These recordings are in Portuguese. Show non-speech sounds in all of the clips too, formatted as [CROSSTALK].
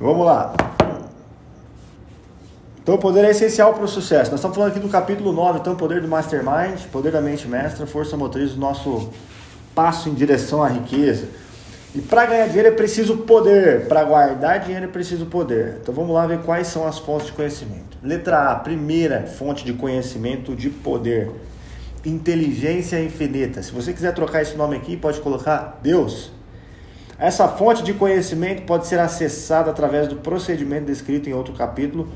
Vamos lá. Então, o poder é essencial para o sucesso. Nós estamos falando aqui do capítulo 9, então, poder do mastermind, poder da mente mestra, força motriz do nosso passo em direção à riqueza. E para ganhar dinheiro é preciso poder, para guardar dinheiro é preciso poder. Então vamos lá ver quais são as fontes de conhecimento. Letra A, primeira fonte de conhecimento de poder. Inteligência infinita. Se você quiser trocar esse nome aqui, pode colocar Deus. Essa fonte de conhecimento pode ser acessada através do procedimento descrito em outro capítulo,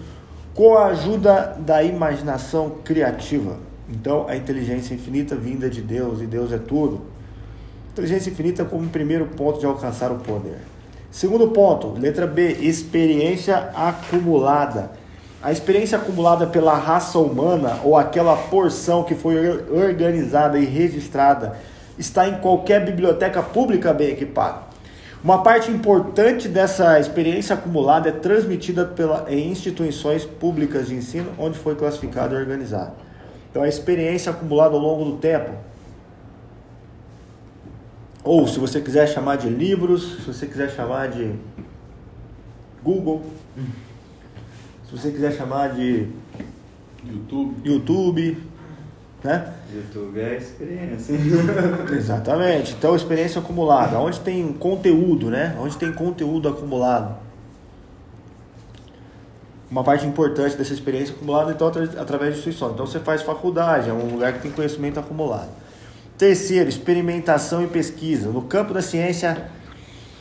com a ajuda da imaginação criativa. Então, a inteligência infinita vinda de Deus, e Deus é tudo. Inteligência infinita como primeiro ponto de alcançar o poder. Segundo ponto, letra B, experiência acumulada. A experiência acumulada pela raça humana ou aquela porção que foi organizada e registrada está em qualquer biblioteca pública bem equipada. Uma parte importante dessa experiência acumulada é transmitida pela, em instituições públicas de ensino onde foi classificado e organizado. Então, a experiência acumulada ao longo do tempo ou se você quiser chamar de livros, se você quiser chamar de Google, se você quiser chamar de YouTube, YouTube né? YouTube é experiência. [LAUGHS] Exatamente. Então, experiência acumulada. Onde tem conteúdo, né? Onde tem conteúdo acumulado. Uma parte importante dessa experiência acumulada, então, através de instituições. Então, você faz faculdade, é um lugar que tem conhecimento acumulado. Terceiro, experimentação e pesquisa. No campo da ciência,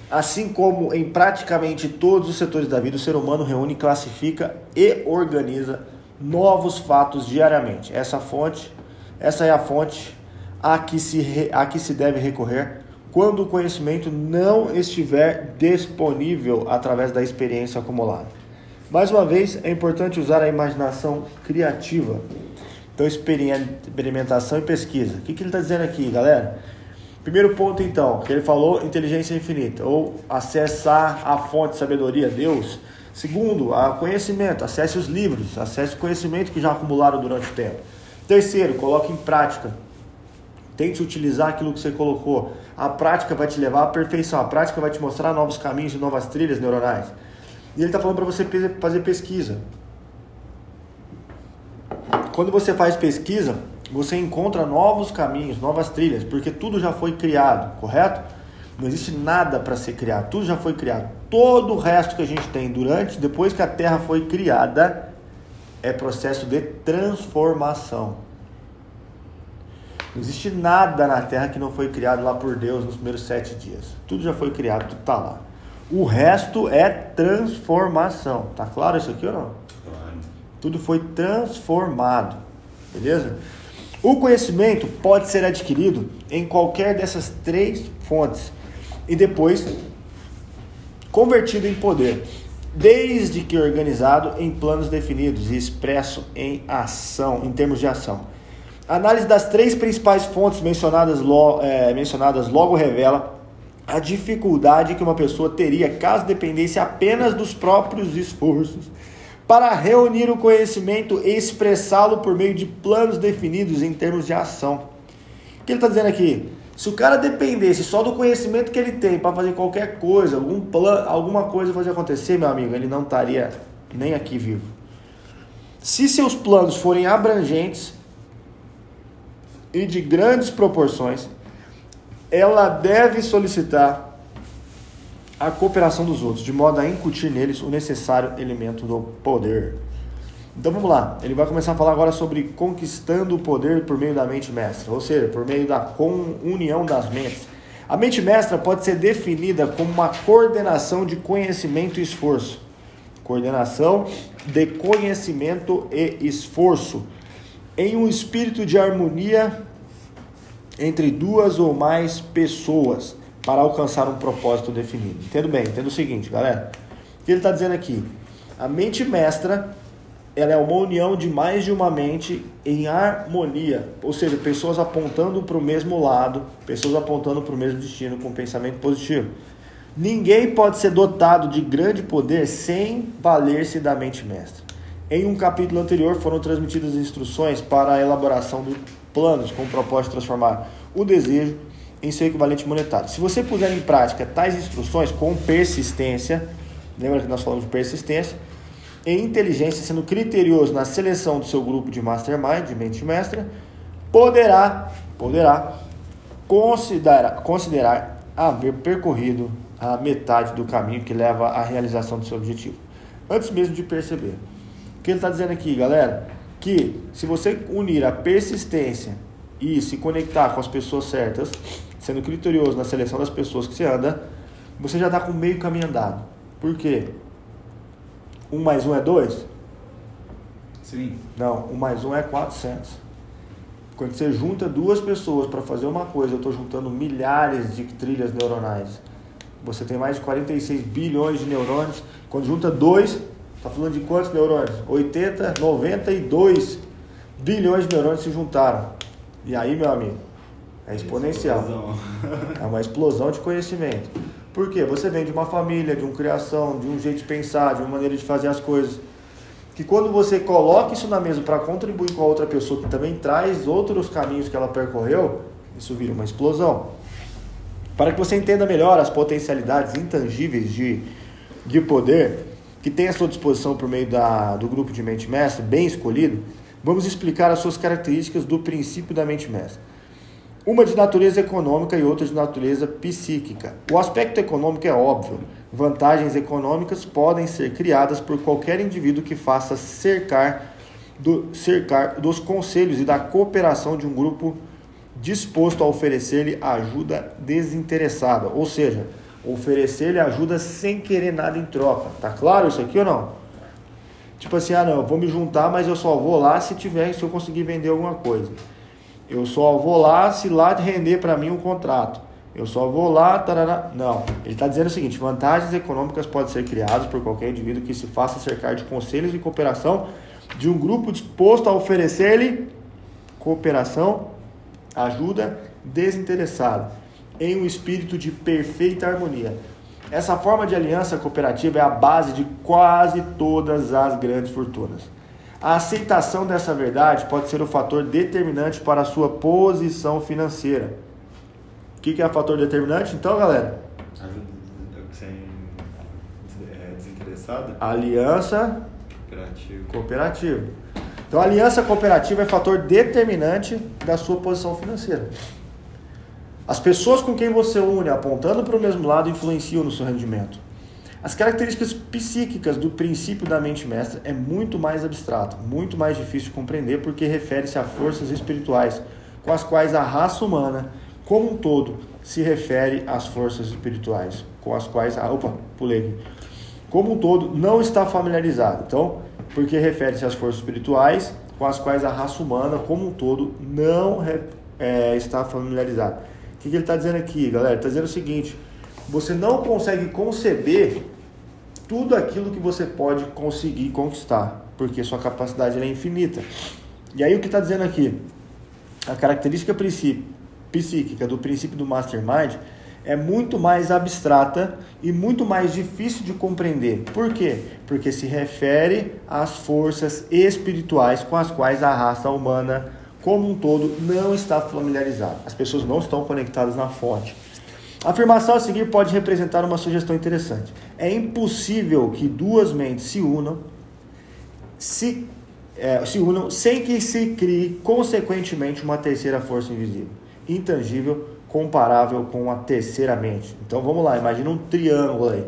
assim como em praticamente todos os setores da vida, o ser humano reúne, classifica e organiza novos fatos diariamente. Essa fonte, essa é a fonte a que se, a que se deve recorrer quando o conhecimento não estiver disponível através da experiência acumulada. Mais uma vez, é importante usar a imaginação criativa então, experimentação e pesquisa. O que, que ele está dizendo aqui, galera? Primeiro ponto, então, que ele falou, inteligência infinita, ou acessar a fonte de sabedoria, Deus. Segundo, a conhecimento, acesse os livros, acesse o conhecimento que já acumularam durante o tempo. Terceiro, coloque em prática. Tente utilizar aquilo que você colocou. A prática vai te levar à perfeição, a prática vai te mostrar novos caminhos e novas trilhas neuronais. E ele está falando para você fazer pesquisa. Quando você faz pesquisa, você encontra novos caminhos, novas trilhas, porque tudo já foi criado, correto? Não existe nada para ser criado, tudo já foi criado. Todo o resto que a gente tem durante, depois que a Terra foi criada, é processo de transformação. Não existe nada na Terra que não foi criado lá por Deus nos primeiros sete dias. Tudo já foi criado, tudo está lá. O resto é transformação. Tá claro isso aqui ou não? Tudo foi transformado. Beleza? O conhecimento pode ser adquirido em qualquer dessas três fontes e depois convertido em poder, desde que organizado em planos definidos e expresso em ação, em termos de ação. A análise das três principais fontes mencionadas, é, mencionadas logo revela a dificuldade que uma pessoa teria caso dependesse apenas dos próprios esforços para reunir o conhecimento e expressá-lo por meio de planos definidos em termos de ação. O que ele está dizendo aqui? Se o cara dependesse só do conhecimento que ele tem para fazer qualquer coisa, algum plano, alguma coisa fazer acontecer, meu amigo, ele não estaria nem aqui vivo. Se seus planos forem abrangentes e de grandes proporções, ela deve solicitar a cooperação dos outros, de modo a incutir neles o necessário elemento do poder. Então vamos lá, ele vai começar a falar agora sobre conquistando o poder por meio da mente mestra, ou seja, por meio da união das mentes. A mente mestra pode ser definida como uma coordenação de conhecimento e esforço. Coordenação de conhecimento e esforço em um espírito de harmonia entre duas ou mais pessoas para alcançar um propósito definido. Entendo bem, entendo o seguinte, galera. O que ele está dizendo aqui? A mente mestra ela é uma união de mais de uma mente em harmonia, ou seja, pessoas apontando para o mesmo lado, pessoas apontando para o mesmo destino com pensamento positivo. Ninguém pode ser dotado de grande poder sem valer-se da mente mestra. Em um capítulo anterior foram transmitidas instruções para a elaboração de planos com o propósito de transformar o desejo em seu equivalente monetário. Se você puser em prática tais instruções com persistência, Lembra que nós falamos de persistência? E inteligência, sendo criterioso na seleção do seu grupo de mastermind, de mente mestra, poderá, poderá considerar, considerar haver percorrido a metade do caminho que leva à realização do seu objetivo. Antes mesmo de perceber. O que ele está dizendo aqui, galera? Que se você unir a persistência e se conectar com as pessoas certas, sendo criterioso na seleção das pessoas que você anda, você já está com meio caminho andado. Por quê? Um mais um é dois? Sim. Não, um mais um é 400. Quando você junta duas pessoas para fazer uma coisa, eu estou juntando milhares de trilhas neuronais. Você tem mais de 46 bilhões de neurônios. Quando junta dois, está falando de quantos neurônios? 80, 92 bilhões de neurônios se juntaram. E aí, meu amigo, é exponencial. É uma explosão de conhecimento. Por quê? Você vem de uma família, de uma criação, de um jeito de pensar, de uma maneira de fazer as coisas que quando você coloca isso na mesa para contribuir com a outra pessoa que também traz outros caminhos que ela percorreu, isso vira uma explosão. Para que você entenda melhor as potencialidades intangíveis de, de poder que tem à sua disposição por meio da, do grupo de mente mestre, bem escolhido, vamos explicar as suas características do princípio da mente mestre. Uma de natureza econômica e outra de natureza psíquica. O aspecto econômico é óbvio vantagens econômicas podem ser criadas por qualquer indivíduo que faça cercar, do, cercar dos conselhos e da cooperação de um grupo disposto a oferecer-lhe ajuda desinteressada, ou seja, oferecer-lhe ajuda sem querer nada em troca. Tá claro isso aqui ou não? Tipo assim, ah não, eu vou me juntar, mas eu só vou lá se tiver, se eu conseguir vender alguma coisa. Eu só vou lá se lá render para mim um contrato. Eu só vou lá, tarará. Não. Ele está dizendo o seguinte: vantagens econômicas podem ser criadas por qualquer indivíduo que se faça cercar de conselhos de cooperação de um grupo disposto a oferecer-lhe cooperação, ajuda desinteressada, em um espírito de perfeita harmonia. Essa forma de aliança cooperativa é a base de quase todas as grandes fortunas. A aceitação dessa verdade pode ser o fator determinante para a sua posição financeira que, que é fator determinante, então, galera? É desinteressada? Aliança cooperativa. cooperativa. Então, a aliança cooperativa é fator determinante da sua posição financeira. As pessoas com quem você une, apontando para o mesmo lado, influenciam no seu rendimento. As características psíquicas do princípio da mente mestra é muito mais abstrato, muito mais difícil de compreender, porque refere-se a forças espirituais com as quais a raça humana como um todo se refere às forças espirituais com as quais a opa, pulei. Como um todo não está familiarizado. Então, porque refere-se às forças espirituais com as quais a raça humana como um todo não é, está familiarizada. O que, que ele está dizendo aqui, galera? Está dizendo o seguinte: você não consegue conceber tudo aquilo que você pode conseguir conquistar, porque sua capacidade é infinita. E aí o que está dizendo aqui? A característica psíquica do princípio do mastermind é muito mais abstrata e muito mais difícil de compreender. Por quê? Porque se refere às forças espirituais com as quais a raça humana como um todo não está familiarizada. As pessoas não estão conectadas na fonte. A afirmação a seguir pode representar uma sugestão interessante. É impossível que duas mentes se unam, se, é, se unam sem que se crie consequentemente uma terceira força invisível intangível comparável com a terceira mente. Então vamos lá, imagina um triângulo aí,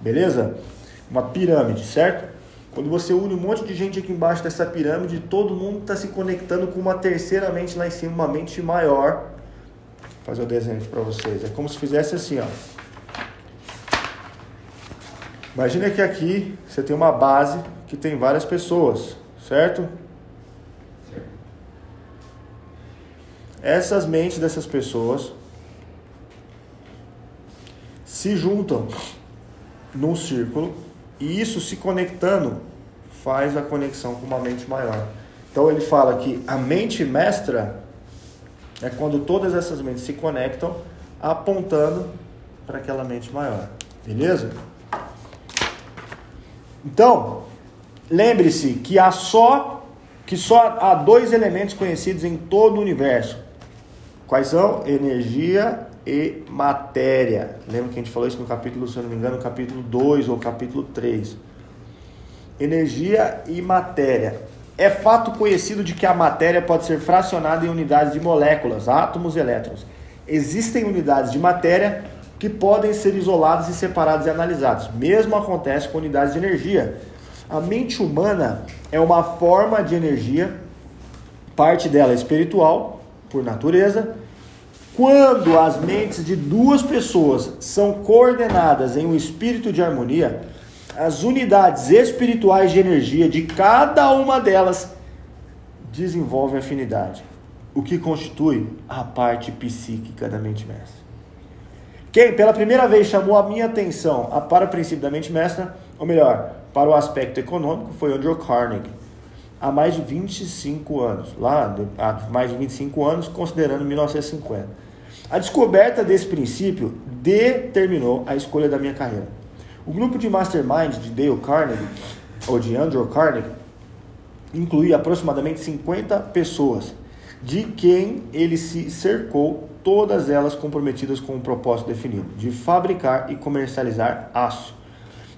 beleza? Uma pirâmide, certo? Quando você une um monte de gente aqui embaixo dessa pirâmide, todo mundo está se conectando com uma terceira mente lá em cima, uma mente maior. Fazer o desenho para vocês. É como se fizesse assim, ó. Imagina que aqui você tem uma base que tem várias pessoas, certo? essas mentes dessas pessoas se juntam num círculo e isso se conectando faz a conexão com uma mente maior. Então ele fala que a mente mestra é quando todas essas mentes se conectam apontando para aquela mente maior. Beleza? Então, lembre-se que há só que só há dois elementos conhecidos em todo o universo, Quais são? Energia e matéria. Lembra que a gente falou isso no capítulo, se eu não me engano, no capítulo 2 ou capítulo 3. Energia e matéria. É fato conhecido de que a matéria pode ser fracionada em unidades de moléculas, átomos e elétrons. Existem unidades de matéria que podem ser isoladas e separadas e analisadas. Mesmo acontece com unidades de energia. A mente humana é uma forma de energia, parte dela é espiritual, por natureza, quando as mentes de duas pessoas são coordenadas em um espírito de harmonia, as unidades espirituais de energia de cada uma delas desenvolvem afinidade, o que constitui a parte psíquica da mente mestra. Quem pela primeira vez chamou a minha atenção para o princípio da mente mestra, ou melhor, para o aspecto econômico, foi Andrew Carnegie, há mais de 25 anos, lá há mais de 25 anos, considerando 1950. A descoberta desse princípio determinou a escolha da minha carreira. O grupo de mastermind de Dale Carnegie, ou de Andrew Carnegie, incluía aproximadamente 50 pessoas, de quem ele se cercou, todas elas comprometidas com um propósito definido, de fabricar e comercializar aço.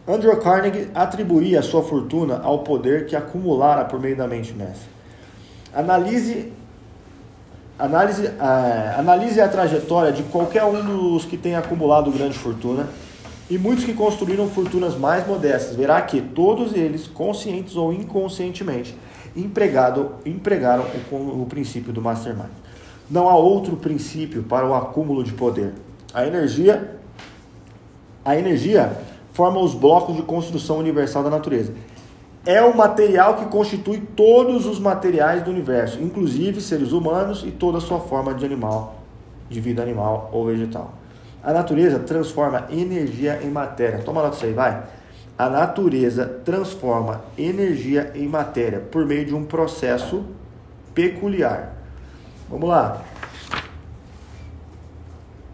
Andrew Carnegie atribuía sua fortuna ao poder que acumulara por meio da mente mestra. Analise Analise, é, analise a trajetória de qualquer um dos que tem acumulado grande fortuna e muitos que construíram fortunas mais modestas. Verá que todos eles, conscientes ou inconscientemente, empregado, empregaram o, o princípio do mastermind. Não há outro princípio para o acúmulo de poder. A energia, a energia forma os blocos de construção universal da natureza é o material que constitui todos os materiais do universo, inclusive seres humanos e toda a sua forma de animal, de vida animal ou vegetal. A natureza transforma energia em matéria. Toma nota disso aí, vai. A natureza transforma energia em matéria por meio de um processo peculiar. Vamos lá.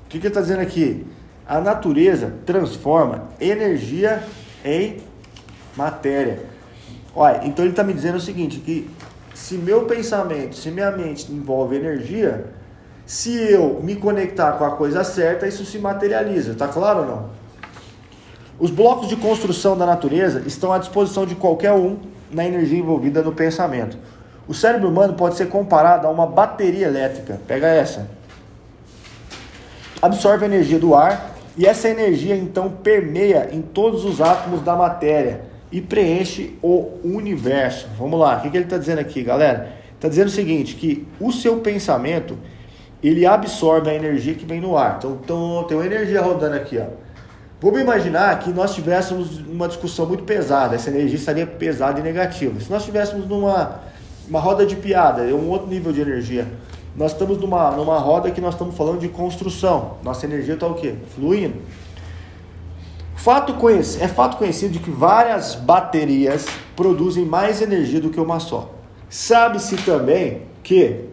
O que, que ele está dizendo aqui? A natureza transforma energia em matéria. Olha, então ele está me dizendo o seguinte, que se meu pensamento, se minha mente envolve energia, se eu me conectar com a coisa certa, isso se materializa, tá claro ou não? Os blocos de construção da natureza estão à disposição de qualquer um na energia envolvida no pensamento. O cérebro humano pode ser comparado a uma bateria elétrica. Pega essa. Absorve a energia do ar e essa energia então permeia em todos os átomos da matéria e preenche o universo. Vamos lá, o que, ele está dizendo aqui, galera? Está dizendo o seguinte, que o seu pensamento, ele absorve a energia que vem no ar. Então, então tem uma energia rodando aqui, ó. Vamos imaginar que nós tivéssemos uma discussão muito pesada, essa energia estaria pesada e negativa. Se nós estivéssemos numa uma roda de piada, é um outro nível de energia. Nós estamos numa, numa roda que nós estamos falando de construção. Nossa energia está o quê? Fluindo. Fato é fato conhecido de que várias baterias produzem mais energia do que uma só. Sabe-se também que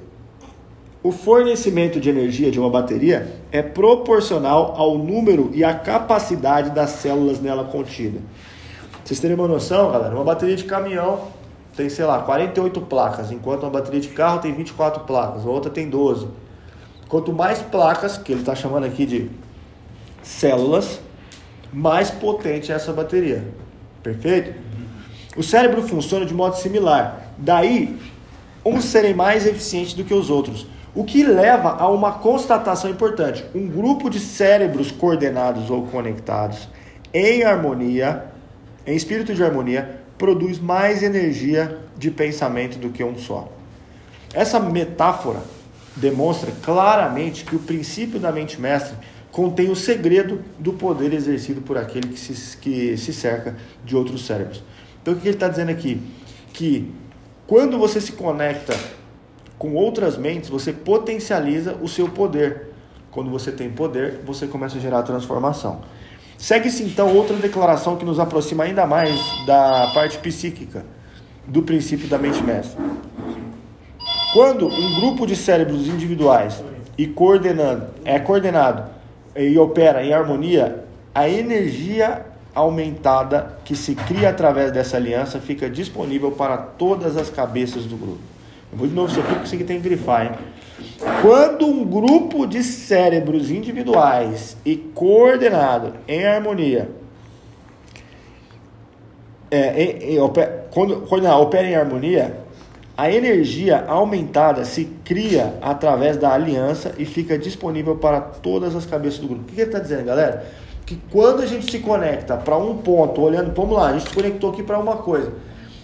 o fornecimento de energia de uma bateria é proporcional ao número e à capacidade das células nela contida. Vocês terem uma noção, galera, uma bateria de caminhão tem, sei lá, 48 placas, enquanto uma bateria de carro tem 24 placas, a outra tem 12. Quanto mais placas, que ele está chamando aqui de células, mais potente é essa bateria. Perfeito? O cérebro funciona de modo similar. Daí, uns serem mais eficientes do que os outros. O que leva a uma constatação importante: um grupo de cérebros coordenados ou conectados em harmonia, em espírito de harmonia, produz mais energia de pensamento do que um só. Essa metáfora demonstra claramente que o princípio da mente mestre contém o segredo do poder exercido por aquele que se, que se cerca de outros cérebros. Então, o que ele está dizendo aqui? Que quando você se conecta com outras mentes, você potencializa o seu poder. Quando você tem poder, você começa a gerar transformação. Segue-se então outra declaração que nos aproxima ainda mais da parte psíquica do princípio da mente mestra. Quando um grupo de cérebros individuais e coordenando, é coordenado e opera em harmonia, a energia aumentada que se cria através dessa aliança fica disponível para todas as cabeças do grupo. Eu vou de novo isso aqui porque aqui tem que grifar, hein? Quando um grupo de cérebros individuais e coordenado em harmonia é, em, em, quando, quando opera em harmonia, a energia aumentada se cria através da aliança e fica disponível para todas as cabeças do grupo. O que ele está dizendo, galera? Que quando a gente se conecta para um ponto, olhando, vamos lá, a gente se conectou aqui para uma coisa.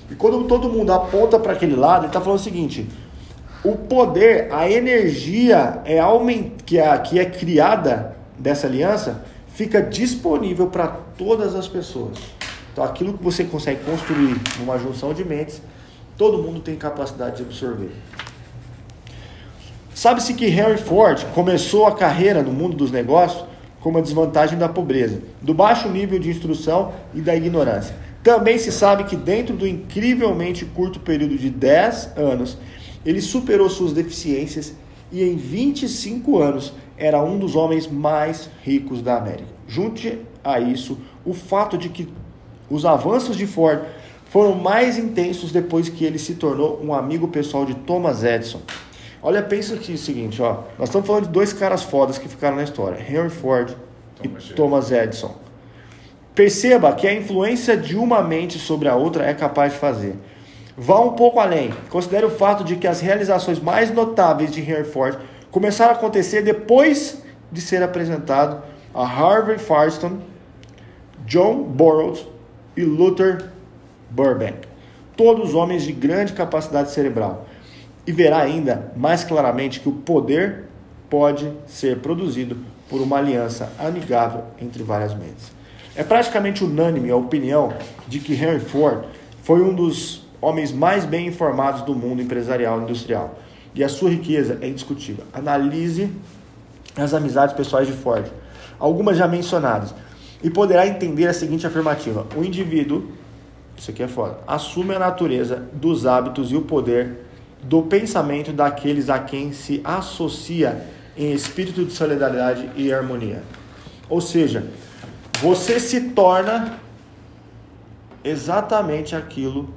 E quando todo mundo aponta para aquele lado, ele está falando o seguinte: o poder, a energia é aument... que, é, que é criada dessa aliança fica disponível para todas as pessoas. Então, aquilo que você consegue construir numa junção de mentes, todo mundo tem capacidade de absorver. Sabe-se que Henry Ford começou a carreira no mundo dos negócios com uma desvantagem da pobreza, do baixo nível de instrução e da ignorância. Também se sabe que dentro do incrivelmente curto período de 10 anos, ele superou suas deficiências e em 25 anos era um dos homens mais ricos da América. Junte a isso o fato de que os avanços de Ford foram mais intensos depois que ele se tornou um amigo pessoal de Thomas Edison. Olha, pensa aqui o seguinte, ó. Nós estamos falando de dois caras fodas que ficaram na história, Henry Ford Thomas e Thomas Edison. Perceba que a influência de uma mente sobre a outra é capaz de fazer. Vá um pouco além. Considere o fato de que as realizações mais notáveis de Henry Ford começaram a acontecer depois de ser apresentado a Harvey Firestone, John Burroughs e Luther Burbank, todos homens de grande capacidade cerebral. E verá ainda mais claramente que o poder pode ser produzido por uma aliança amigável entre várias mentes. É praticamente unânime a opinião de que Henry Ford foi um dos homens mais bem informados do mundo empresarial e industrial. E a sua riqueza é indiscutível. Analise as amizades pessoais de Ford, algumas já mencionadas, e poderá entender a seguinte afirmativa: o indivíduo, isso aqui é foda, assume a natureza dos hábitos e o poder do pensamento daqueles a quem se associa em espírito de solidariedade e harmonia. Ou seja, você se torna exatamente aquilo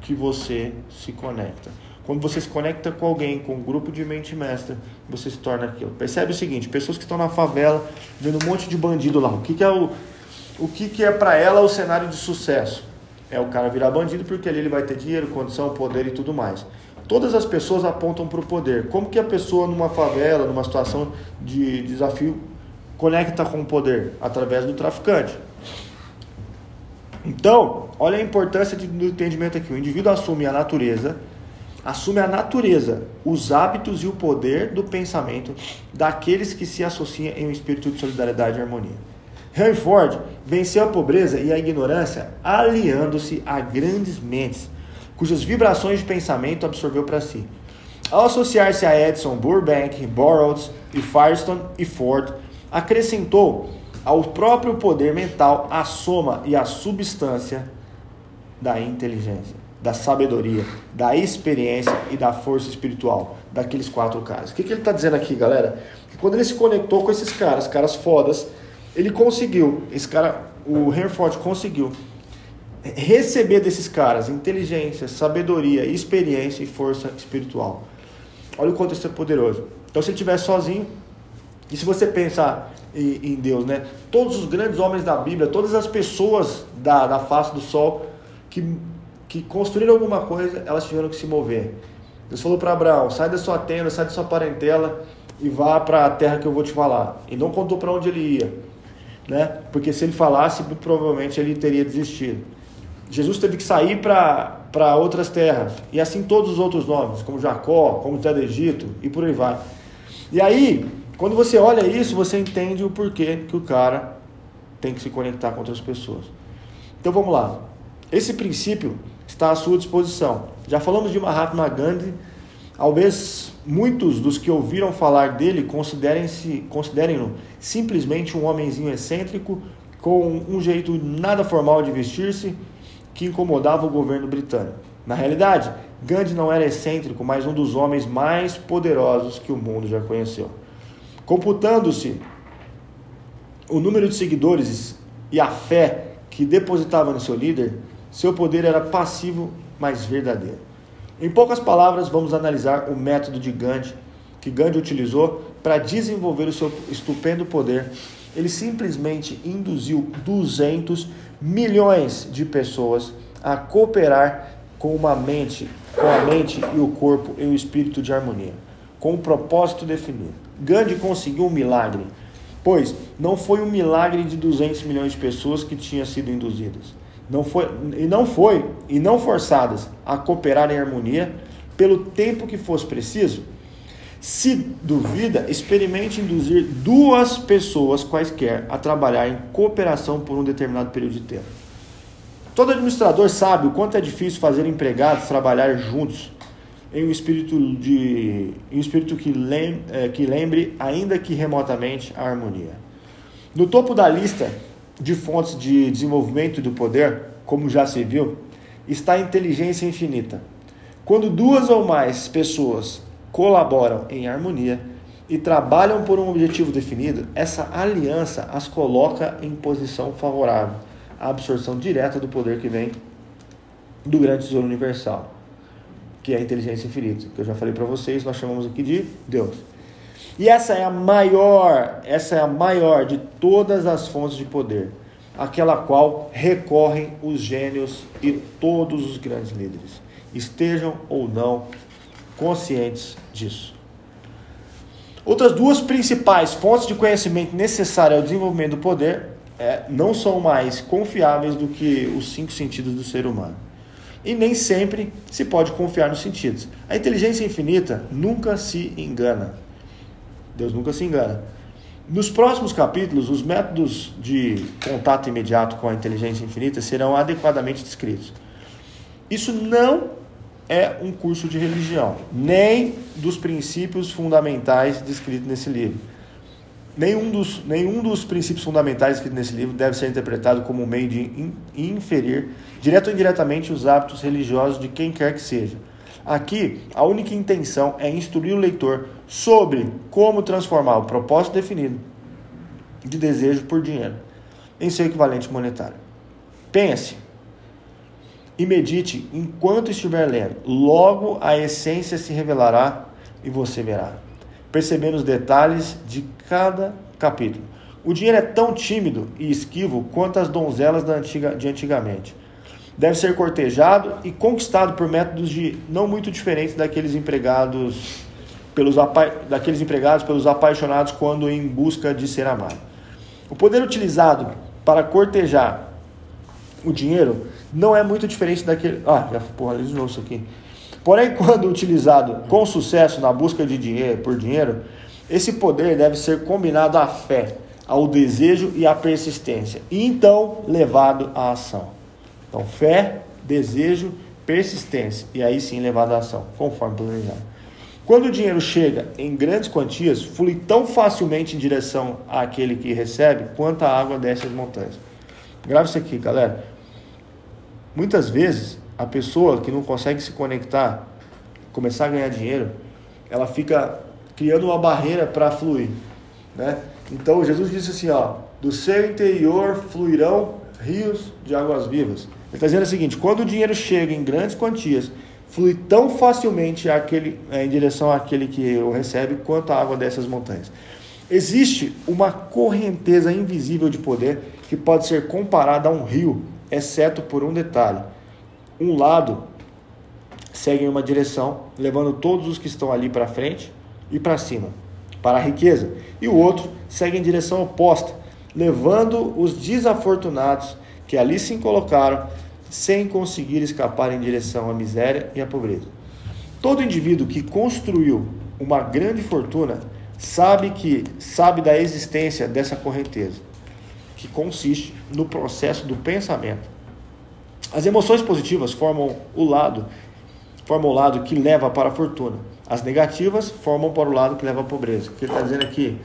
que você se conecta. Quando você se conecta com alguém, com um grupo de mente mestra, você se torna aquilo. Percebe o seguinte: pessoas que estão na favela, vendo um monte de bandido lá. O que, que é o, o que, que é para ela o cenário de sucesso? É o cara virar bandido porque ali ele vai ter dinheiro, condição, poder e tudo mais. Todas as pessoas apontam para o poder. Como que a pessoa numa favela, numa situação de desafio, conecta com o poder? Através do traficante. Então, olha a importância do entendimento aqui. O indivíduo assume a natureza, assume a natureza, os hábitos e o poder do pensamento daqueles que se associam em um espírito de solidariedade e harmonia. Henry Ford venceu a pobreza e a ignorância aliando-se a grandes mentes, cujas vibrações de pensamento absorveu para si. Ao associar-se a Edison, Burbank, Burroughs e Firestone e Ford, acrescentou ao próprio poder mental a soma e a substância da inteligência, da sabedoria, da experiência e da força espiritual daqueles quatro caras. O que, que ele está dizendo aqui, galera? Que quando ele se conectou com esses caras, caras fodas, ele conseguiu, esse cara, o Henry Ford conseguiu receber desses caras inteligência, sabedoria, experiência e força espiritual. Olha o quanto isso é poderoso. Então, se ele estiver sozinho, e se você pensar em, Deus, né? Todos os grandes homens da Bíblia, todas as pessoas da, da face do sol que, que construíram alguma coisa, elas tiveram que se mover. Deus falou para Abraão: sai da sua tenda, sai da sua parentela e vá para a terra que eu vou te falar. E não contou para onde ele ia, né? Porque se ele falasse, provavelmente ele teria desistido. Jesus teve que sair para outras terras, e assim todos os outros nomes, como Jacó, como José do Egito e por aí vai. E aí, quando você olha isso, você entende o porquê que o cara tem que se conectar com outras pessoas. Então vamos lá. Esse princípio está à sua disposição. Já falamos de Mahatma Gandhi. Talvez muitos dos que ouviram falar dele considerem-se, considerem-no simplesmente um homenzinho excêntrico com um jeito nada formal de vestir-se que incomodava o governo britânico. Na realidade, Gandhi não era excêntrico, mas um dos homens mais poderosos que o mundo já conheceu. Computando-se o número de seguidores e a fé que depositava no seu líder, seu poder era passivo, mas verdadeiro. Em poucas palavras, vamos analisar o método de Gandhi que Gandhi utilizou para desenvolver o seu estupendo poder. Ele simplesmente induziu 200 milhões de pessoas a cooperar com uma mente, com a mente e o corpo e o espírito de harmonia, com um propósito definido. Gandhi conseguiu um milagre, pois não foi um milagre de 200 milhões de pessoas que tinham sido induzidas. Não foi, e não foi, e não forçadas a cooperar em harmonia pelo tempo que fosse preciso. Se duvida, experimente induzir duas pessoas quaisquer a trabalhar em cooperação por um determinado período de tempo. Todo administrador sabe o quanto é difícil fazer empregados trabalhar juntos em um espírito, de, em um espírito que, lem, é, que lembre, ainda que remotamente, a harmonia. No topo da lista de fontes de desenvolvimento do poder, como já se viu, está a inteligência infinita. Quando duas ou mais pessoas colaboram em harmonia e trabalham por um objetivo definido, essa aliança as coloca em posição favorável à absorção direta do poder que vem do grande tesouro universal, que é a inteligência infinita, que eu já falei para vocês, nós chamamos aqui de Deus. E essa é a maior, essa é a maior de todas as fontes de poder, aquela qual recorrem os gênios e todos os grandes líderes, estejam ou não conscientes disso. Outras duas principais fontes de conhecimento necessárias ao desenvolvimento do poder é, não são mais confiáveis do que os cinco sentidos do ser humano. E nem sempre se pode confiar nos sentidos. A inteligência infinita nunca se engana. Deus nunca se engana. Nos próximos capítulos, os métodos de contato imediato com a inteligência infinita serão adequadamente descritos. Isso não é um curso de religião, nem dos princípios fundamentais descritos nesse livro. Nenhum dos, nenhum dos princípios fundamentais escritos nesse livro deve ser interpretado como um meio de inferir, direto ou indiretamente, os hábitos religiosos de quem quer que seja. Aqui, a única intenção é instruir o leitor sobre como transformar o propósito definido de desejo por dinheiro em seu equivalente monetário. Pense, e medite enquanto estiver lendo. Logo a essência se revelará e você verá, percebendo os detalhes de cada capítulo. O dinheiro é tão tímido e esquivo quanto as donzelas de antigamente. Deve ser cortejado e conquistado por métodos de não muito diferentes daqueles empregados pelos daqueles empregados pelos apaixonados quando em busca de ser amado. O poder utilizado para cortejar o dinheiro não é muito diferente daquele. Ah, já porra, de novo isso aqui. Porém, [LAUGHS] quando utilizado com sucesso na busca de dinheiro por dinheiro, esse poder deve ser combinado à fé, ao desejo e à persistência, e então levado à ação. Então, fé, desejo, persistência, e aí sim levado à ação, conforme planejado. Quando o dinheiro chega em grandes quantias, flui tão facilmente em direção àquele que recebe quanto a água desce as montanhas. Grave isso aqui, galera. Muitas vezes, a pessoa que não consegue se conectar, começar a ganhar dinheiro, ela fica criando uma barreira para fluir, né? Então Jesus disse assim, ó, do seu interior fluirão rios de águas vivas. Ele está dizendo o seguinte: quando o dinheiro chega em grandes quantias, flui tão facilmente àquele, é, em direção àquele que o recebe quanto a água dessas montanhas. Existe uma correnteza invisível de poder que pode ser comparada a um rio exceto por um detalhe. Um lado segue em uma direção, levando todos os que estão ali para frente e para cima, para a riqueza, e o outro segue em direção oposta, levando os desafortunados que ali se colocaram sem conseguir escapar em direção à miséria e à pobreza. Todo indivíduo que construiu uma grande fortuna sabe que sabe da existência dessa correnteza que consiste no processo do pensamento. As emoções positivas formam o lado, formam o lado que leva para a fortuna. As negativas formam para o lado que leva à pobreza. O que ele está dizendo aqui?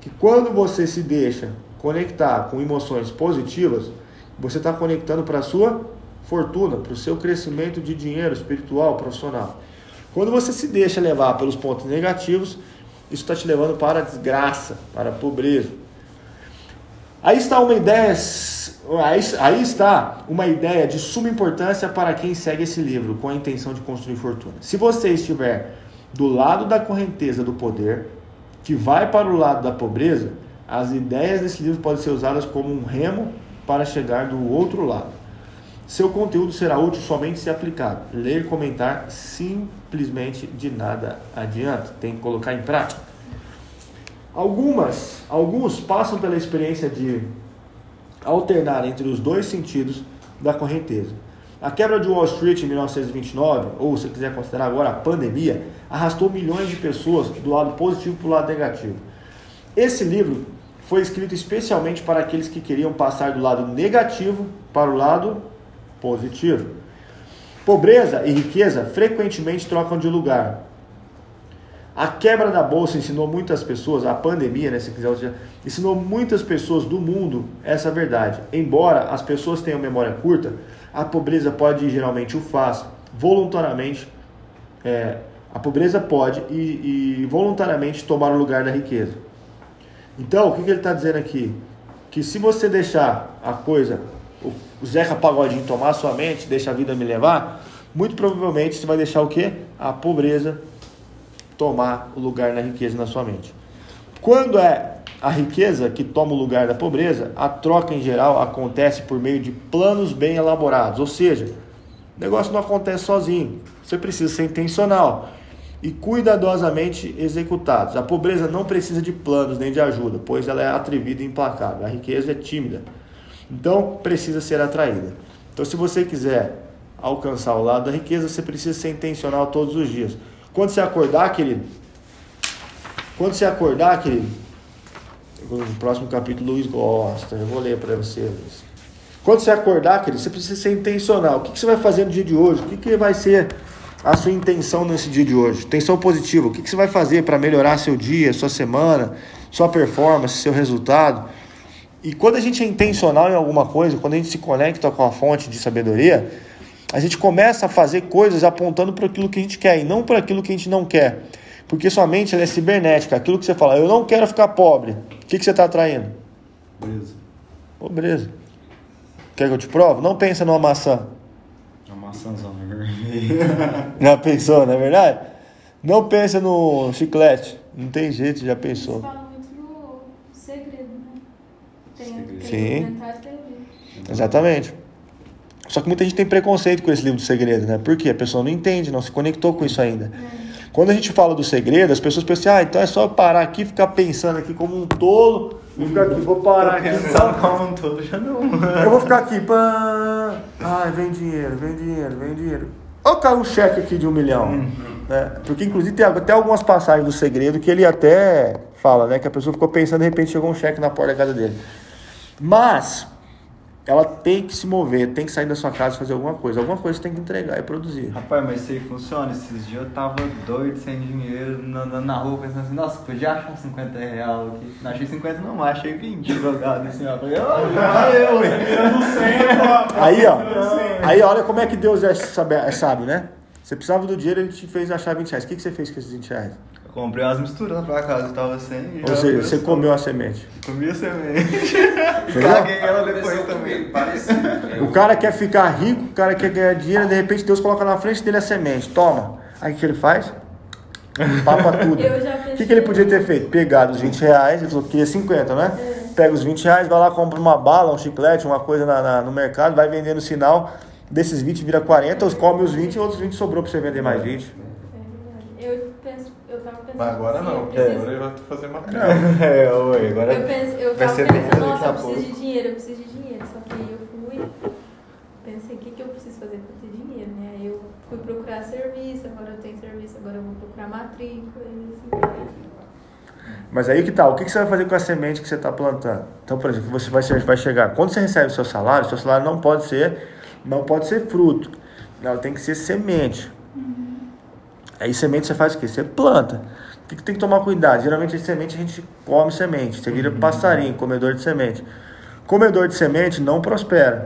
Que quando você se deixa conectar com emoções positivas, você está conectando para a sua fortuna, para o seu crescimento de dinheiro espiritual, profissional. Quando você se deixa levar pelos pontos negativos, isso está te levando para a desgraça, para a pobreza, Aí está uma ideia, Aí, aí está uma ideia de suma importância para quem segue esse livro com a intenção de construir fortuna. Se você estiver do lado da correnteza do poder, que vai para o lado da pobreza, as ideias desse livro podem ser usadas como um remo para chegar do outro lado. Seu conteúdo será útil somente se aplicado. Ler e comentar simplesmente de nada adianta. Tem que colocar em prática. Algumas, alguns passam pela experiência de alternar entre os dois sentidos da correnteza. A quebra de Wall Street em 1929, ou se quiser considerar agora a pandemia, arrastou milhões de pessoas do lado positivo para o lado negativo. Esse livro foi escrito especialmente para aqueles que queriam passar do lado negativo para o lado positivo. Pobreza e riqueza frequentemente trocam de lugar. A quebra da bolsa ensinou muitas pessoas, a pandemia, né, se quiser ensinou muitas pessoas do mundo essa verdade. Embora as pessoas tenham memória curta, a pobreza pode, geralmente o faz, voluntariamente, é, a pobreza pode e, e, voluntariamente tomar o lugar da riqueza. Então, o que, que ele está dizendo aqui? Que se você deixar a coisa, o, Zeca Pagodinho tomar a sua mente, deixa a vida me levar, muito provavelmente você vai deixar o que? A pobreza tomar o lugar na riqueza na sua mente. Quando é a riqueza que toma o lugar da pobreza, a troca em geral acontece por meio de planos bem elaborados, ou seja, o negócio não acontece sozinho. Você precisa ser intencional e cuidadosamente executados. A pobreza não precisa de planos nem de ajuda, pois ela é atrevida e implacável. A riqueza é tímida. Então, precisa ser atraída. Então, se você quiser alcançar o lado da riqueza, você precisa ser intencional todos os dias. Quando você acordar, querido, quando você acordar, querido, no próximo capítulo Luiz gosta, eu vou ler para você. Quando você acordar, querido, você precisa ser intencional. O que você vai fazer no dia de hoje? O que vai ser a sua intenção nesse dia de hoje? Intenção positiva. O que você vai fazer para melhorar seu dia, sua semana, sua performance, seu resultado? E quando a gente é intencional em alguma coisa, quando a gente se conecta com a fonte de sabedoria, a gente começa a fazer coisas apontando para aquilo que a gente quer e não para aquilo que a gente não quer. Porque sua mente ela é cibernética. Aquilo que você fala, eu não quero ficar pobre. O que, que você está atraindo? Pobreza. Pobreza. Quer que eu te provo? Não pensa numa maçã. Uma maçãzona [LAUGHS] vermelha. Já pensou, não é verdade? Não pensa no chiclete. Não tem jeito, já pensou. Você fala muito no segredo, né? Tem, Segredo. tem Sim. tem livro. Exatamente. Só que muita gente tem preconceito com esse livro do segredo, né? Por quê? A pessoa não entende, não se conectou com isso ainda. Quando a gente fala do segredo, as pessoas pensam, ah, então é só eu parar aqui e ficar pensando aqui como um tolo. Vou ficar aqui, vou parar aqui. Pensar como um todo já não. Eu vou ficar aqui, pã. Ai, vem dinheiro, vem dinheiro, vem dinheiro. Ó, caiu um cheque aqui de um milhão. Né? Porque, inclusive, tem até algumas passagens do segredo que ele até fala, né? Que a pessoa ficou pensando, de repente chegou um cheque na porta da casa dele. Mas, ela tem que se mover, tem que sair da sua casa e fazer alguma coisa. Alguma coisa você tem que entregar e produzir. Rapaz, mas isso aí funciona. Esses dias eu tava doido, sem dinheiro, andando na rua, pensando assim, nossa, podia achar 50 real aqui. Não achei 50 não, mas achei 20 jogado assim, ó. Falei, ó, [LAUGHS] valeu, eu não sei, [LAUGHS] Aí, ó. Aí, olha como é que Deus é, sabe, é sábio, né? Você precisava do dinheiro, ele te fez achar 20 reais. O que, que você fez com esses 20 reais? Comprei umas misturas pra casa, eu tava sem. e Ou seja, você comeu a semente. Comi a semente. [LAUGHS] Caguei ela depois também. O cara quer ficar rico, o cara quer ganhar dinheiro, de repente Deus coloca na frente dele a semente. Toma. Aí o que ele faz? Papa [LAUGHS] tudo. O que, que ele podia ter feito? Pegado os 20 reais, ele falou que queria 50, né? Pega os 20 reais, vai lá, compra uma bala, um chiclete, uma coisa na- na- no mercado, vai vender no sinal. Desses 20 vira 40, os come os 20 e outros 20 sobrou pra você vender mais 20. Tava pensando. Mas agora assim, não, eu porque preciso- agora ele vai fazer matéria. É, oi, agora. Eu, penso, eu vai tava ser pensando, daqui nossa, eu preciso de dinheiro, eu preciso de dinheiro. Só que aí eu fui, pensei, o que, que eu preciso fazer pra ter dinheiro, né? Aí eu fui procurar serviço, agora eu tenho serviço, agora eu vou procurar matrícula e assim. Mas aí que tá, o que que você vai fazer com a semente que você está plantando? Então, por exemplo, você vai, vai chegar, quando você recebe o seu salário, seu salário não pode ser, não pode ser fruto, ela tem que ser semente. Aí semente você faz o quê? Você planta. O que, que tem que tomar cuidado? Geralmente a semente a gente come semente, você vira passarinho, comedor de semente. Comedor de semente não prospera.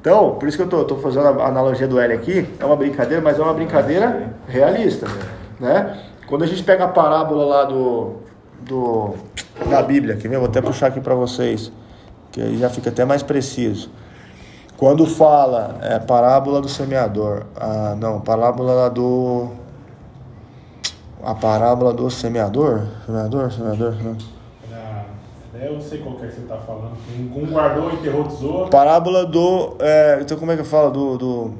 Então, por isso que eu tô, tô fazendo a analogia do L aqui, é uma brincadeira, mas é uma brincadeira realista, né? Quando a gente pega a parábola lá do, do da Bíblia, que vou até puxar aqui para vocês. que aí já fica até mais preciso. Quando fala é, parábola do semeador, ah, não, parábola do. A parábola do semeador? Semeador? Semeador? Não. Era- é, eu sei qual que é que você tá falando. Um, um guardou e enterrou o tesouro. Parábola do. é, então, como é que eu falo? Do, do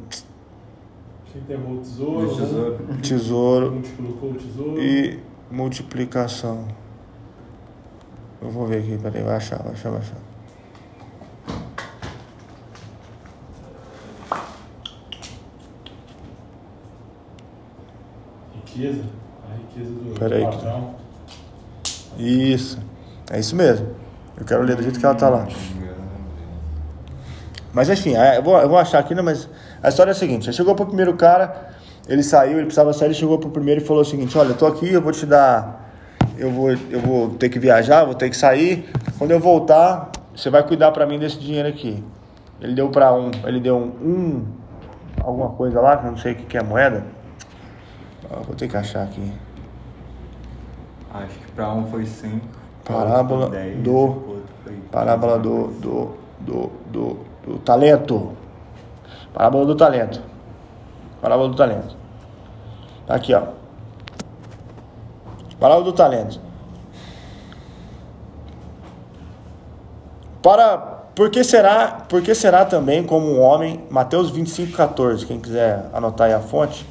enterrou o tesouro. Do tesouro. tesouro multiplicou o tesouro. e multiplicação. Eu vou ver aqui, peraí, vai achar, vai achar, vai achar. Riqueza. Peraí. Isso, é isso mesmo. Eu quero ler do jeito que ela tá lá. Mas enfim, é, eu vou, eu vou achar aqui, né, mas a história é a seguinte: ele chegou pro primeiro cara, ele saiu, ele precisava sair, ele chegou pro primeiro e falou o seguinte: Olha, eu tô aqui, eu vou te dar. Eu vou, eu vou ter que viajar, vou ter que sair. Quando eu voltar, você vai cuidar pra mim desse dinheiro aqui. Ele deu pra um, ele deu um, um alguma coisa lá, que eu não sei o que, que é moeda. Vou ter que achar aqui. Acho que pra um foi 5. Parábola do- Parábola do, do, do, do, do talento. Parábola do talento. Parábola do talento. Tá aqui, ó. Parábola do talento. Para, por que será, por que será também como um homem, Mateus 25, 14, quem quiser anotar aí a fonte.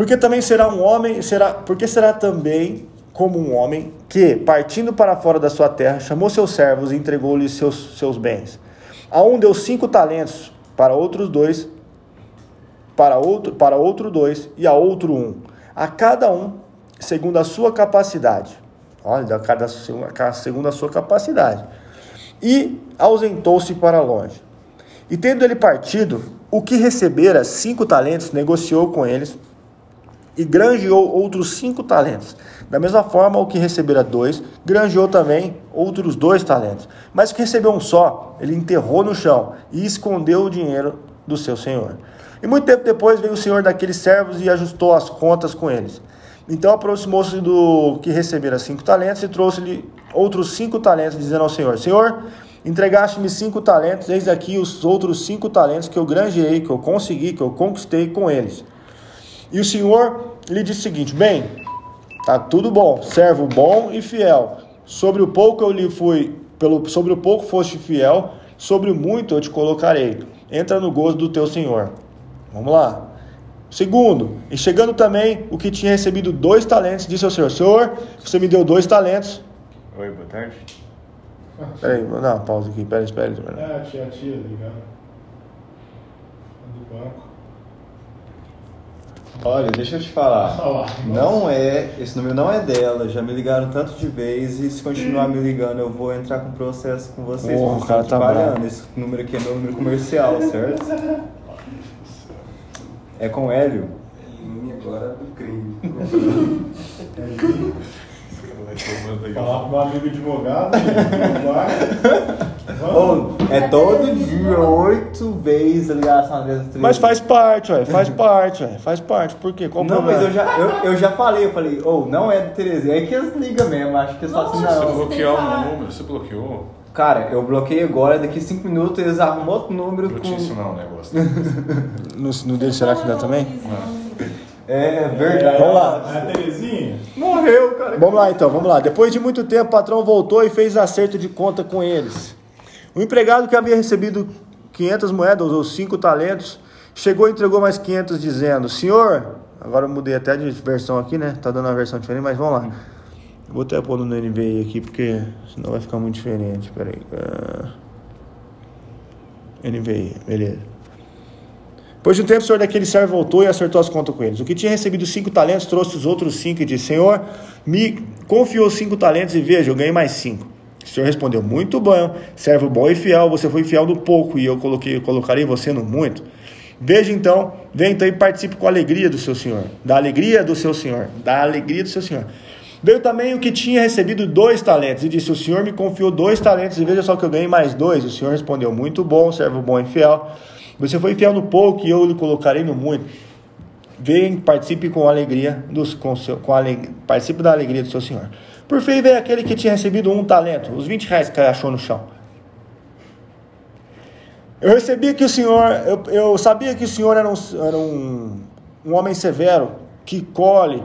Porque também será um homem, será, porque será também como um homem que, partindo para fora da sua terra, chamou seus servos e entregou-lhes seus, seus bens. A um deu cinco talentos, para outros dois, para outro, para outro dois, e a outro um. A cada um, segundo a sua capacidade. Olha, a cada, segundo a sua capacidade. E ausentou-se para longe. E tendo ele partido, o que recebera cinco talentos, negociou com eles e granjeou outros cinco talentos. Da mesma forma, o que recebera dois, granjeou também outros dois talentos. Mas o que recebeu um só, ele enterrou no chão e escondeu o dinheiro do seu senhor. E muito tempo depois veio o senhor daqueles servos e ajustou as contas com eles. Então aproximou-se do que recebera cinco talentos e trouxe-lhe outros cinco talentos, dizendo ao senhor: Senhor, entregaste-me cinco talentos, eis aqui os outros cinco talentos que eu granjeei, que eu consegui, que eu conquistei com eles. E o Senhor lhe disse o seguinte: Bem, tá tudo bom, servo bom e fiel. Sobre o pouco eu lhe fui, pelo, sobre o pouco foste fiel, sobre o muito eu te colocarei. Entra no gozo do teu Senhor. Vamos lá. Segundo, e chegando também o que tinha recebido dois talentos, disse ao Senhor: Senhor, você me deu dois talentos. Oi, boa tarde. Peraí, vou dar uma pausa aqui, peraí, espera. espera. É, a tia, a tia, ligado? Do banco. Olha, deixa eu te falar. Não é, esse número não é dela. Já me ligaram tanto de vez e se continuar me ligando, eu vou entrar com processo com vocês. Porra, porque o cara tá bravo. Esse número aqui é meu número comercial, certo? É com o Hélio. agora do crime. [LAUGHS] Falar pro meu amigo advogado, não. Ô, é todo dia, oito vezes a ligação dessa Mas faz parte, ué, faz parte, ué, faz parte. Por quê? Qual o Não, problema? mas eu já, eu, eu já falei, eu falei, ô, não é do Terezinha. É que eles ligam mesmo, acho que eles falam assim, não. Você o fala- número, você bloqueou? Cara, eu bloqueei agora, daqui cinco minutos eles arrumam outro número Vou te com. ensinar um negócio. [LAUGHS] No, no dele, será que dá também? É verdade. Vamos lá. É a Terezinha? Morreu, cara. Vamos lá então, vamos lá. Depois de muito tempo, o patrão voltou e fez acerto de conta com eles. O empregado que havia recebido 500 moedas ou 5 talentos, chegou e entregou mais 500, dizendo: Senhor, agora eu mudei até de versão aqui, né? Tá dando uma versão diferente, mas vamos lá. Eu vou até pôr no NVI aqui, porque senão vai ficar muito diferente. Pera aí. Ah. NVI, beleza. Depois de um tempo, o senhor daquele servo voltou e acertou as contas com eles. O que tinha recebido cinco talentos trouxe os outros cinco e disse: Senhor, me confiou cinco talentos e veja, eu ganhei mais cinco. O senhor respondeu: Muito bom, servo bom e fiel. Você foi fiel no pouco e eu coloquei, colocarei você no muito. Veja então, venha então e participe com a alegria do seu senhor. Da alegria do seu senhor. Da alegria do seu senhor. Veio também o que tinha recebido dois talentos e disse: O senhor me confiou dois talentos e veja só que eu ganhei mais dois. O senhor respondeu: Muito bom, servo bom e fiel. Você foi fiel no pouco e eu lhe colocarei no muito. Venha, participe com alegria dos, com seu, com aleg, participe da alegria do seu senhor. Por fim veio aquele que tinha recebido um talento, os 20 reais que achou no chão. Eu recebi que o senhor, eu, eu sabia que o senhor era um, era um, um homem severo, que colhe,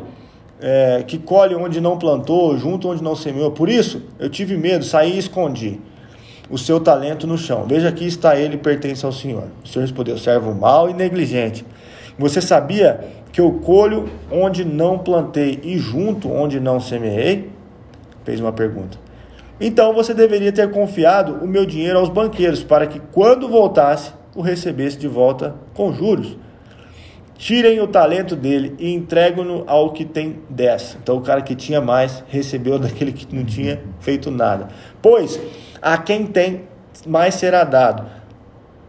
é, que colhe onde não plantou, junto onde não semeou. Por isso, eu tive medo, saí e escondi o seu talento no chão. Veja aqui está ele, pertence ao Senhor. O Senhor respondeu: servo mau e negligente. Você sabia que eu colho onde não plantei e junto onde não semeei? Fez uma pergunta. Então você deveria ter confiado o meu dinheiro aos banqueiros, para que quando voltasse, o recebesse de volta com juros. Tirem o talento dele e entregam-no ao que tem dez. Então o cara que tinha mais recebeu daquele que não tinha feito nada. Pois a quem tem mais será dado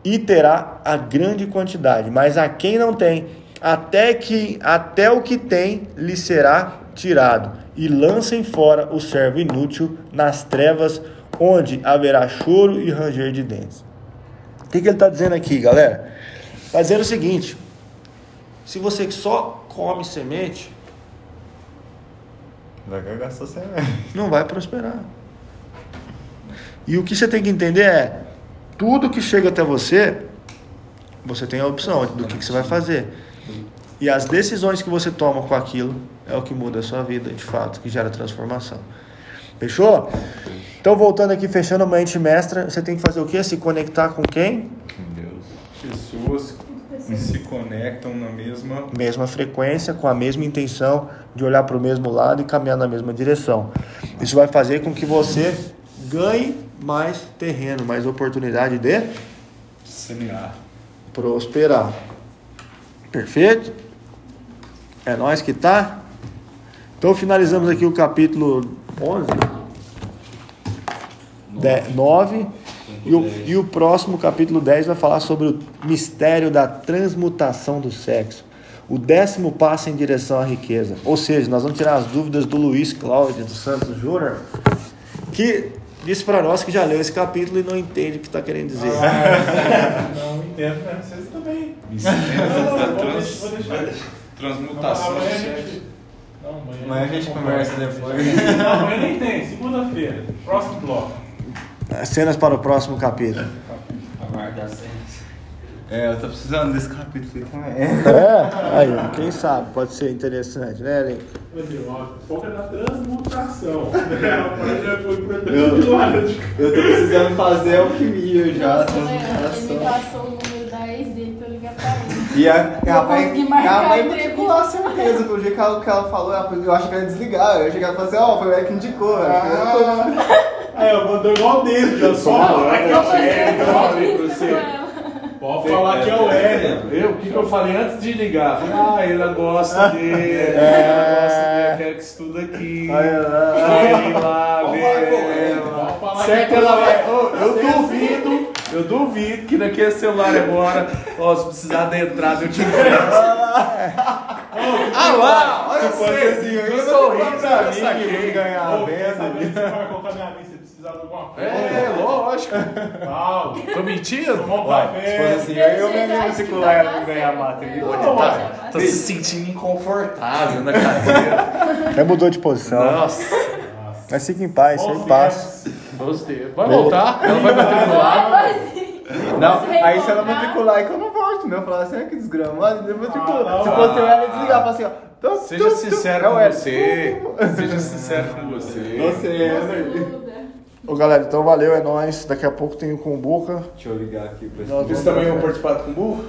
e terá a grande quantidade, mas a quem não tem, até que até o que tem lhe será tirado. E lancem fora o servo inútil nas trevas, onde haverá choro e ranger de dentes. O que, que ele está dizendo aqui, galera? Está dizendo o seguinte: se você só come semente, Vai sua semente. não vai prosperar. E o que você tem que entender é: tudo que chega até você, você tem a opção do que, que você vai fazer. E as decisões que você toma com aquilo é o que muda a sua vida, de fato, que gera transformação. Fechou? Então, voltando aqui, fechando a mente mestra, você tem que fazer o quê? Se conectar com quem? Deus. Pessoas que se conectam na mesma. Mesma frequência, com a mesma intenção de olhar para o mesmo lado e caminhar na mesma direção. Isso vai fazer com que você ganhe mais terreno, mais oportunidade de Semear. prosperar. Perfeito? É nós que tá? Então finalizamos aqui o capítulo 11, 9 e o, e o próximo capítulo 10 vai falar sobre o mistério da transmutação do sexo. O décimo passo em direção à riqueza. Ou seja, nós vamos tirar as dúvidas do Luiz Cláudio dos Santos Júnior, que disse para nós que já leu esse capítulo e não entende o que está querendo dizer. Ah, não entendo, né? Vocês também. Não. Transmutação Amanhã a gente- Não, amanhã Amanhã a gente conversa depois. Não, amanhã nem tem, segunda-feira. Próximo bloco. Cenas para o próximo capítulo. Aguarde a ciência. É, eu tô precisando desse capítulo aí também. É? Aí, [LAUGHS] quem sabe, pode ser interessante, né, Lin? Mas ó, foca na transmutação. [LAUGHS] De Eu tô precisando fazer alquimia já, Nossa, Leandro, ele me transmutação. passou o número da ex dele pra eu ligar pra ele. E a, ela vai, consegui marcar ela vai a certeza, pelo jeito que ela, que ela falou, ela- eu acho que ela ia desligar. Eu achei que ela falou assim, ó, foi o que indicou. velho. Aí, eu mandou igual dele, eu só falar que é Hélio. Eu falei pra você. Ela. Pode falar que é o Hélio. Eu, o que, que eu falei antes de ligar? Ah, ele gosta [LAUGHS] dele, ela gosta dele, quer que estuda aqui. Quer ir lá, falar Certo, ela vai. Eu duvido, eu duvido que naquele celular agora, ó, se precisar da entrada, eu te empresto. [LAUGHS] Ah lá, olha só fosse assim, assim, eu que que ia ganhar a venda. você vai colocar minha precisar de alguma coisa? É, lógico. Calma. Tô mentindo? Tomar um Uai, café. se fosse assim, eu ia me matricular ela pra ganhar mata. Pô, Pô, Não, tá, tá se sentindo inconfortável na cadeira. Já mudou de posição. Nossa, Mas fique em paz, sem paz. gostei. Vai voltar? Ela vai matricular? Não, aí se ela matricular, aí que eu não volto, meu. Eu falar assim, ah, que desgramado, eu matriculo. Ah, Se fosse eu, ela ia desligar, falar assim, ó. tum, Seja tum, tum. sincero É o com você. Seja sincero com você. Você é, Nossa, né? Ô galera, então valeu, é nóis. Daqui a pouco tem o Cumbuca. Deixa eu ligar aqui pra Nós Vocês também vão participar do Cumbu?